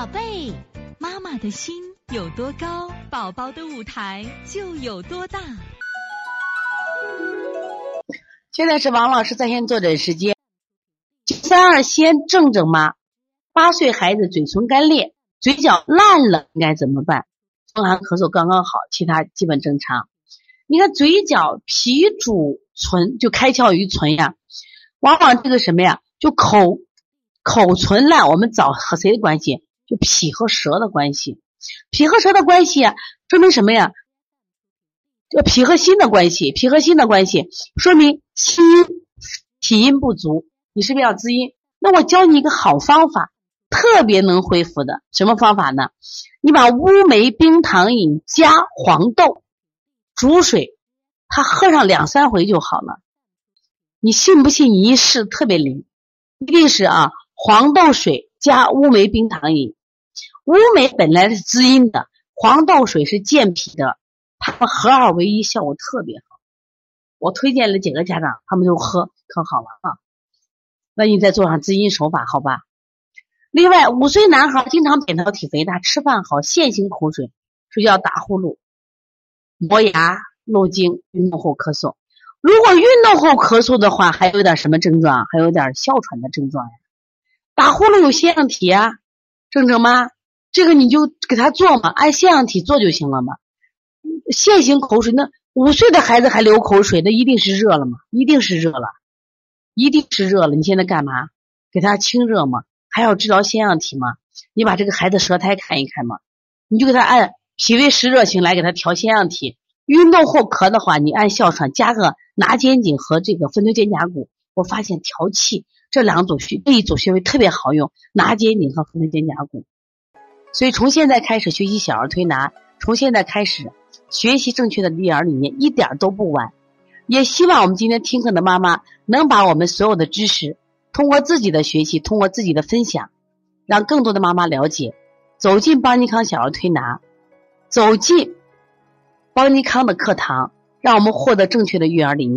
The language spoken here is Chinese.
宝贝，妈妈的心有多高，宝宝的舞台就有多大。现在是王老师在线坐诊时间。三二先正正妈，八岁孩子嘴唇干裂，嘴角烂了，应该怎么办？风寒咳嗽刚刚好，其他基本正常。你看嘴角脾主唇，就开窍于唇呀，往往这个什么呀，就口口唇烂，我们找和谁的关系？就脾和舌的关系。脾和舌的关系啊，说明什么呀？就脾和心的关系，脾和心的关系，说明心脾阴不足。你是不是要滋阴？那我教你一个好方法，特别能恢复的。什么方法呢？你把乌梅冰糖饮加黄豆煮水，它喝上两三回就好了。你信不信？你一试特别灵，一定是啊！黄豆水加乌梅冰糖饮，乌梅本来是滋阴的，黄豆水是健脾的，它们合二为一，效果特别好。我推荐了几个家长，他们就喝，可好了啊！那你再做上滋阴手法，好吧？另外，五岁男孩经常扁桃体肥大，吃饭好，现行口水，睡觉打呼噜，磨牙、漏精，运动后咳嗽。如果运动后咳嗽的话，还有点什么症状？还有点哮喘的症状呀。打呼噜有腺样体啊，正正吗？这个你就给他做嘛，按腺样体做就行了嘛。线性口水，那五岁的孩子还流口水，那一定是热了嘛？一定是热了。一定是热了，你现在干嘛？给他清热嘛？还要治疗腺样体嘛？你把这个孩子舌苔看一看嘛，你就给他按脾胃湿热型来给他调腺样体。运动后咳的话，你按哮喘加个拿肩颈和这个分推肩胛骨。我发现调气这两组穴这一组穴位特别好用，拿肩颈和分推肩胛骨。所以从现在开始学习小儿推拿，从现在开始学习正确的育儿理念，一点都不晚。也希望我们今天听课的妈妈能把我们所有的知识，通过自己的学习，通过自己的分享，让更多的妈妈了解，走进邦尼康小儿推拿，走进邦尼康的课堂，让我们获得正确的育儿理念。